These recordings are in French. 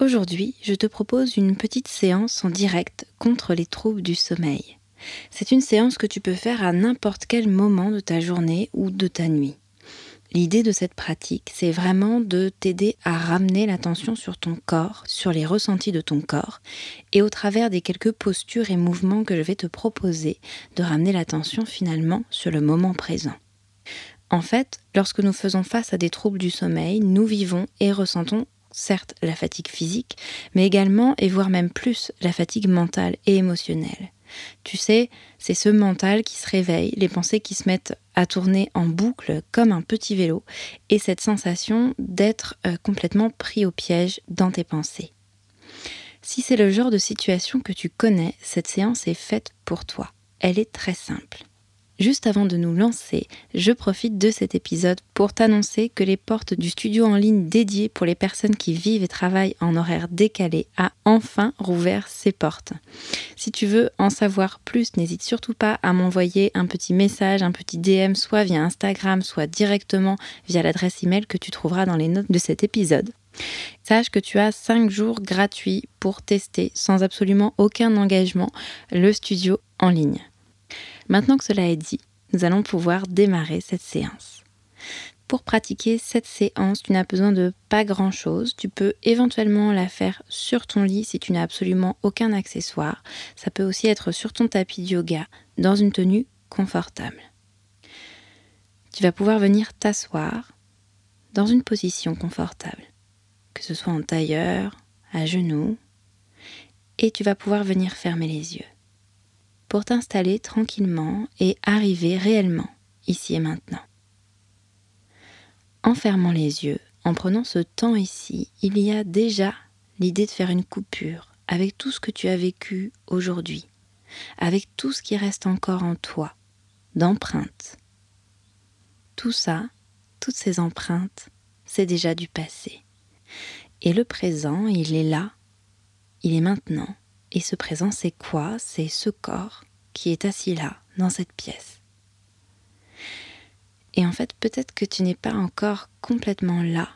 Aujourd'hui, je te propose une petite séance en direct contre les troubles du sommeil. C'est une séance que tu peux faire à n'importe quel moment de ta journée ou de ta nuit. L'idée de cette pratique, c'est vraiment de t'aider à ramener l'attention sur ton corps, sur les ressentis de ton corps, et au travers des quelques postures et mouvements que je vais te proposer, de ramener l'attention finalement sur le moment présent. En fait, lorsque nous faisons face à des troubles du sommeil, nous vivons et ressentons certes la fatigue physique, mais également et voire même plus la fatigue mentale et émotionnelle. Tu sais, c'est ce mental qui se réveille, les pensées qui se mettent à tourner en boucle comme un petit vélo, et cette sensation d'être euh, complètement pris au piège dans tes pensées. Si c'est le genre de situation que tu connais, cette séance est faite pour toi. Elle est très simple. Juste avant de nous lancer, je profite de cet épisode pour t'annoncer que les portes du studio en ligne dédié pour les personnes qui vivent et travaillent en horaire décalé a enfin rouvert ses portes. Si tu veux en savoir plus, n'hésite surtout pas à m'envoyer un petit message, un petit DM, soit via Instagram, soit directement via l'adresse email que tu trouveras dans les notes de cet épisode. Sache que tu as 5 jours gratuits pour tester sans absolument aucun engagement le studio en ligne. Maintenant que cela est dit, nous allons pouvoir démarrer cette séance. Pour pratiquer cette séance, tu n'as besoin de pas grand-chose. Tu peux éventuellement la faire sur ton lit si tu n'as absolument aucun accessoire. Ça peut aussi être sur ton tapis de yoga, dans une tenue confortable. Tu vas pouvoir venir t'asseoir dans une position confortable, que ce soit en tailleur, à genoux, et tu vas pouvoir venir fermer les yeux pour t'installer tranquillement et arriver réellement ici et maintenant. En fermant les yeux, en prenant ce temps ici, il y a déjà l'idée de faire une coupure avec tout ce que tu as vécu aujourd'hui, avec tout ce qui reste encore en toi, d'empreintes. Tout ça, toutes ces empreintes, c'est déjà du passé. Et le présent, il est là, il est maintenant, et ce présent, c'est quoi? C'est ce corps qui est assis là, dans cette pièce. Et en fait, peut-être que tu n'es pas encore complètement là,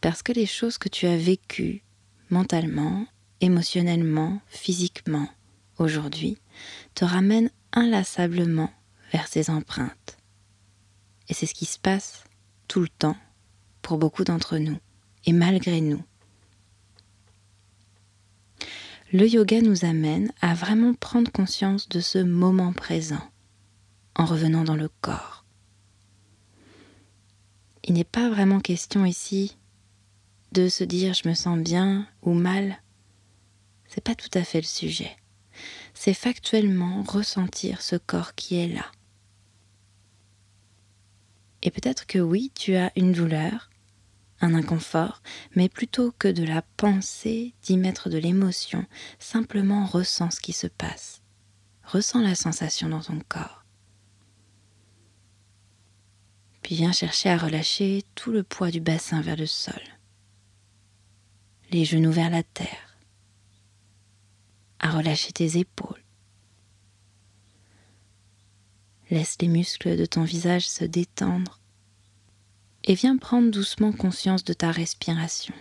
parce que les choses que tu as vécues mentalement, émotionnellement, physiquement, aujourd'hui, te ramènent inlassablement vers ces empreintes. Et c'est ce qui se passe tout le temps pour beaucoup d'entre nous, et malgré nous le yoga nous amène à vraiment prendre conscience de ce moment présent en revenant dans le corps. Il n'est pas vraiment question ici de se dire je me sens bien ou mal. C'est pas tout à fait le sujet. C'est factuellement ressentir ce corps qui est là. Et peut-être que oui, tu as une douleur, un inconfort, mais plutôt que de la pensée, d'y mettre de l'émotion, simplement ressens ce qui se passe. Ressens la sensation dans ton corps. Puis viens chercher à relâcher tout le poids du bassin vers le sol, les genoux vers la terre, à relâcher tes épaules. Laisse les muscles de ton visage se détendre et viens prendre doucement conscience de ta respiration,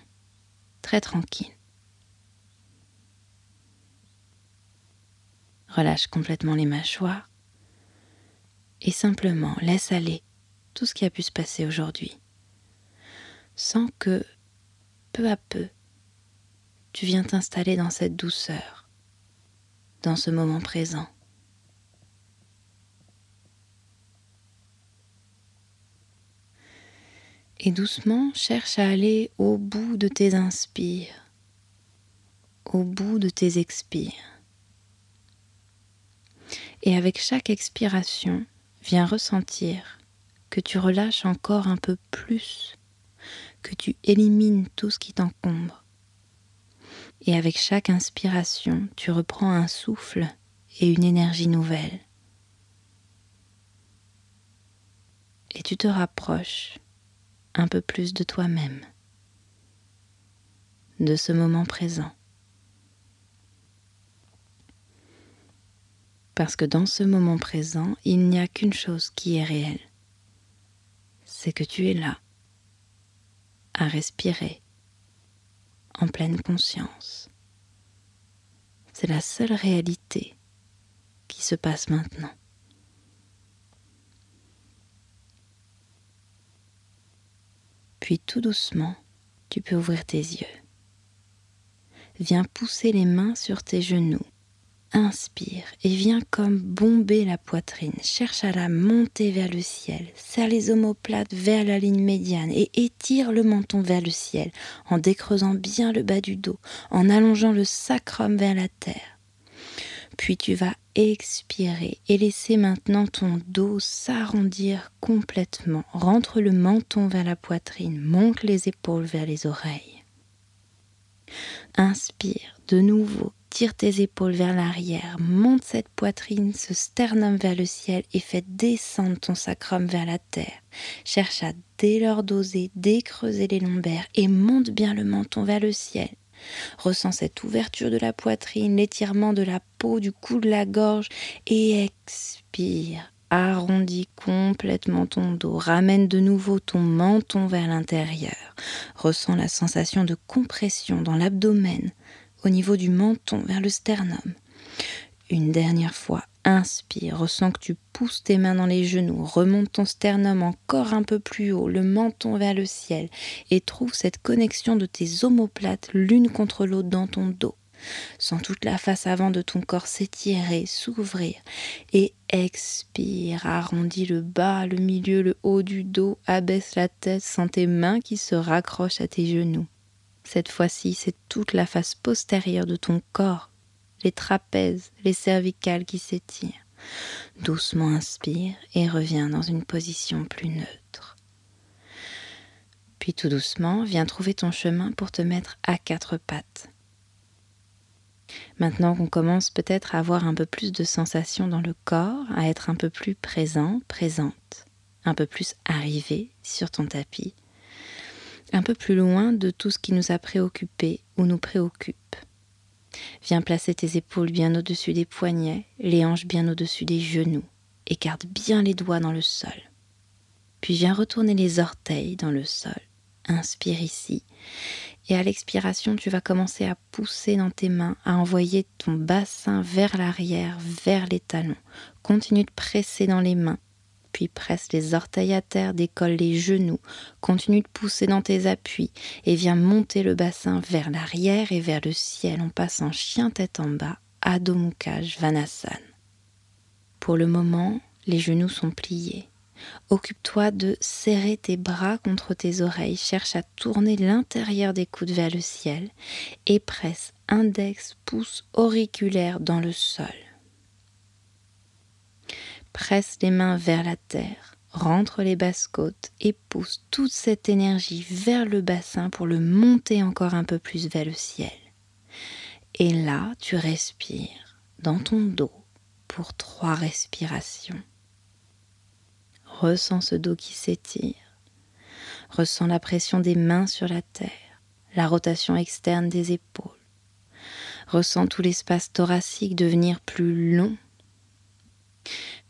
très tranquille. Relâche complètement les mâchoires et simplement laisse aller tout ce qui a pu se passer aujourd'hui, sans que, peu à peu, tu viens t'installer dans cette douceur, dans ce moment présent. Et doucement, cherche à aller au bout de tes inspires, au bout de tes expires. Et avec chaque expiration, viens ressentir que tu relâches encore un peu plus, que tu élimines tout ce qui t'encombre. Et avec chaque inspiration, tu reprends un souffle et une énergie nouvelle. Et tu te rapproches un peu plus de toi-même, de ce moment présent. Parce que dans ce moment présent, il n'y a qu'une chose qui est réelle. C'est que tu es là, à respirer, en pleine conscience. C'est la seule réalité qui se passe maintenant. Puis tout doucement, tu peux ouvrir tes yeux. Viens pousser les mains sur tes genoux Inspire et viens comme bomber la poitrine. Cherche à la monter vers le ciel. Serre les omoplates vers la ligne médiane et étire le menton vers le ciel en décreusant bien le bas du dos, en allongeant le sacrum vers la terre. Puis tu vas expirer et laisser maintenant ton dos s'arrondir complètement. Rentre le menton vers la poitrine, monte les épaules vers les oreilles. Inspire de nouveau Tire tes épaules vers l'arrière, monte cette poitrine, ce sternum vers le ciel et fais descendre ton sacrum vers la terre. Cherche à dès lors doser, décreuser les lombaires et monte bien le menton vers le ciel. Ressens cette ouverture de la poitrine, l'étirement de la peau, du cou de la gorge et expire. Arrondis complètement ton dos, ramène de nouveau ton menton vers l'intérieur. Ressens la sensation de compression dans l'abdomen, au niveau du menton vers le sternum. Une dernière fois, inspire, ressens que tu pousses tes mains dans les genoux, remonte ton sternum encore un peu plus haut, le menton vers le ciel, et trouve cette connexion de tes omoplates l'une contre l'autre dans ton dos. Sens toute la face avant de ton corps s'étirer, s'ouvrir, et expire, arrondis le bas, le milieu, le haut du dos, abaisse la tête, sens tes mains qui se raccrochent à tes genoux. Cette fois-ci, c'est toute la face postérieure de ton corps, les trapèzes, les cervicales qui s'étirent. Doucement inspire et reviens dans une position plus neutre. Puis tout doucement, viens trouver ton chemin pour te mettre à quatre pattes. Maintenant qu'on commence peut-être à avoir un peu plus de sensations dans le corps, à être un peu plus présent, présente, un peu plus arrivé sur ton tapis, un peu plus loin de tout ce qui nous a préoccupés ou nous préoccupe. Viens placer tes épaules bien au-dessus des poignets, les hanches bien au-dessus des genoux. Écarte bien les doigts dans le sol. Puis viens retourner les orteils dans le sol. Inspire ici. Et à l'expiration, tu vas commencer à pousser dans tes mains, à envoyer ton bassin vers l'arrière, vers les talons. Continue de presser dans les mains puis presse les orteils à terre, décolle les genoux, continue de pousser dans tes appuis et viens monter le bassin vers l'arrière et vers le ciel en passant chien tête en bas, Adho Mukha. Pour le moment, les genoux sont pliés. Occupe-toi de serrer tes bras contre tes oreilles, cherche à tourner l'intérieur des coudes vers le ciel et presse index, pouce auriculaire dans le sol. Presse les mains vers la terre, rentre les basses côtes et pousse toute cette énergie vers le bassin pour le monter encore un peu plus vers le ciel. Et là, tu respires dans ton dos pour trois respirations. Ressens ce dos qui s'étire. Ressens la pression des mains sur la terre, la rotation externe des épaules. Ressens tout l'espace thoracique devenir plus long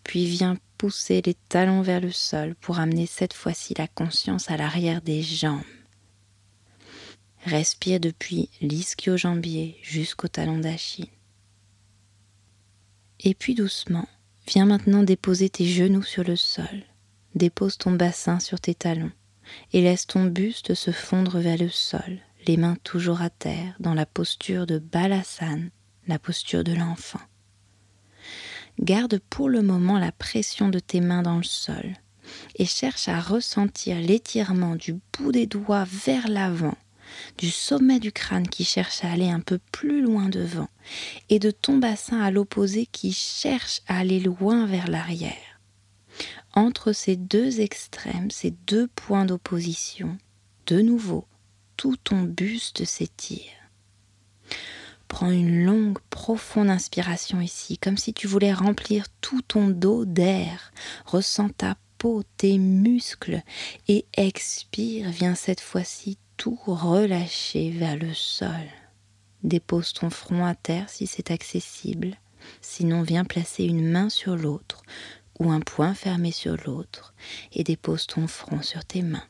puis viens pousser les talons vers le sol pour amener cette fois-ci la conscience à l'arrière des jambes. Respire depuis l'ischio-jambier jusqu'au talon d'Achille. Et puis doucement, viens maintenant déposer tes genoux sur le sol. Dépose ton bassin sur tes talons et laisse ton buste se fondre vers le sol, les mains toujours à terre, dans la posture de Balasana, la posture de l'enfant. Garde pour le moment la pression de tes mains dans le sol. et cherche à ressentir l'étirement du bout des doigts vers l'avant, du sommet du crâne qui cherche à aller un peu plus loin devant, et de ton bassin à l'opposé qui cherche à aller loin vers l'arrière. Entre ces deux extrêmes, ces deux points d'opposition, de nouveau, tout ton buste s'étire. Prends une longue, profonde inspiration ici, comme si tu voulais remplir tout ton dos d'air. Ressens ta peau, tes muscles et expire. Viens cette fois-ci tout relâcher vers le sol. Dépose ton front à terre si c'est accessible. Sinon, viens placer une main sur l'autre ou un poing fermé sur l'autre et dépose ton front sur tes mains.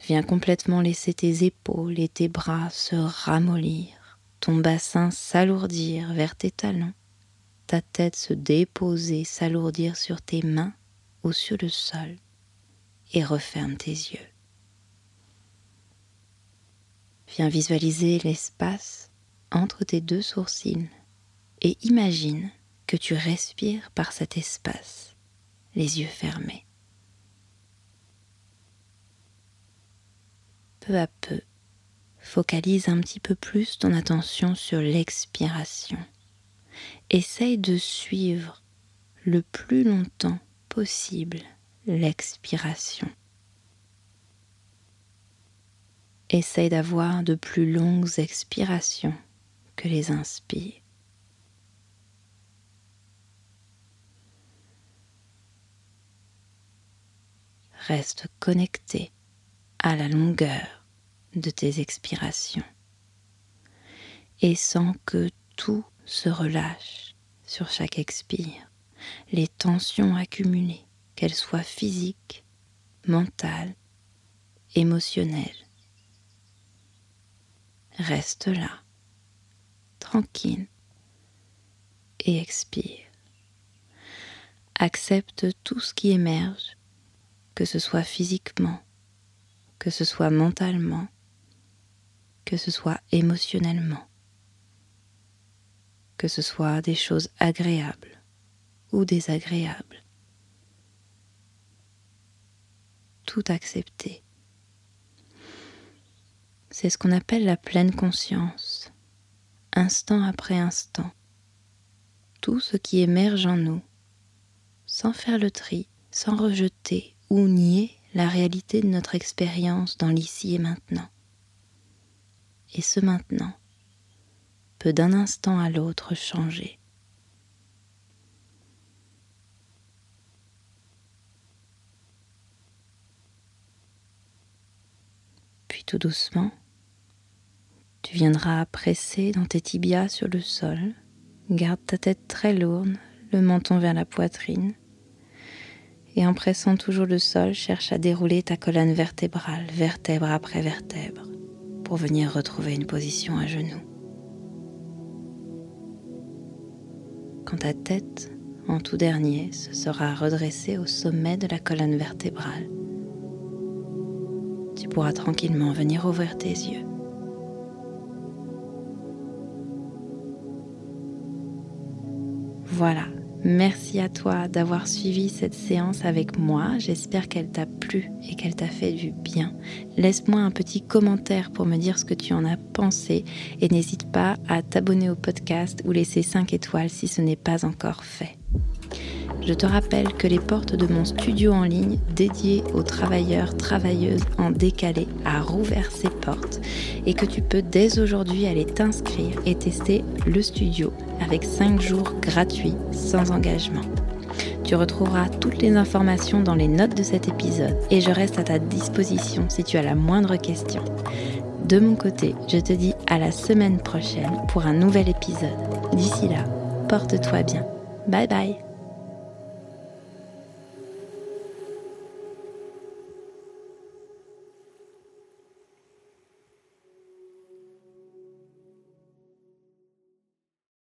Viens complètement laisser tes épaules et tes bras se ramollir, ton bassin s'alourdir vers tes talons, ta tête se déposer, s'alourdir sur tes mains ou sur le sol, et referme tes yeux. Viens visualiser l'espace entre tes deux sourcils et imagine que tu respires par cet espace, les yeux fermés. Peu à peu, focalise un petit peu plus ton attention sur l'expiration. Essaye de suivre le plus longtemps possible l'expiration. Essaye d'avoir de plus longues expirations que les inspires. Reste connecté à la longueur de tes expirations et sens que tout se relâche sur chaque expire, les tensions accumulées, qu'elles soient physiques, mentales, émotionnelles. Reste là, tranquille, et expire. Accepte tout ce qui émerge, que ce soit physiquement, que ce soit mentalement, que ce soit émotionnellement, que ce soit des choses agréables ou désagréables. Tout accepter. C'est ce qu'on appelle la pleine conscience, instant après instant. Tout ce qui émerge en nous, sans faire le tri, sans rejeter ou nier la réalité de notre expérience dans l'ici et maintenant et ce maintenant peut d'un instant à l'autre changer. Puis tout doucement, tu viendras presser dans tes tibias sur le sol. Garde ta tête très lourde, le menton vers la poitrine. Et en pressant toujours le sol, cherche à dérouler ta colonne vertébrale, vertèbre après vertèbre pour venir retrouver une position à genoux. Quand ta tête, en tout dernier, se sera redressée au sommet de la colonne vertébrale, tu pourras tranquillement venir ouvrir tes yeux. Voilà, Merci à toi d'avoir suivi cette séance avec moi. J'espère qu'elle t'a plu et qu'elle t'a fait du bien. Laisse-moi un petit commentaire pour me dire ce que tu en as pensé et n'hésite pas à t'abonner au podcast ou laisser 5 étoiles si ce n'est pas encore fait. Je te rappelle que les portes de mon studio en ligne dédié aux travailleurs, travailleuses en décalé a rouvert ses portes et que tu peux dès aujourd'hui aller t'inscrire et tester le studio avec 5 jours gratuits sans engagement. Tu retrouveras toutes les informations dans les notes de cet épisode et je reste à ta disposition si tu as la moindre question. De mon côté, je te dis à la semaine prochaine pour un nouvel épisode. D'ici là, porte-toi bien. Bye bye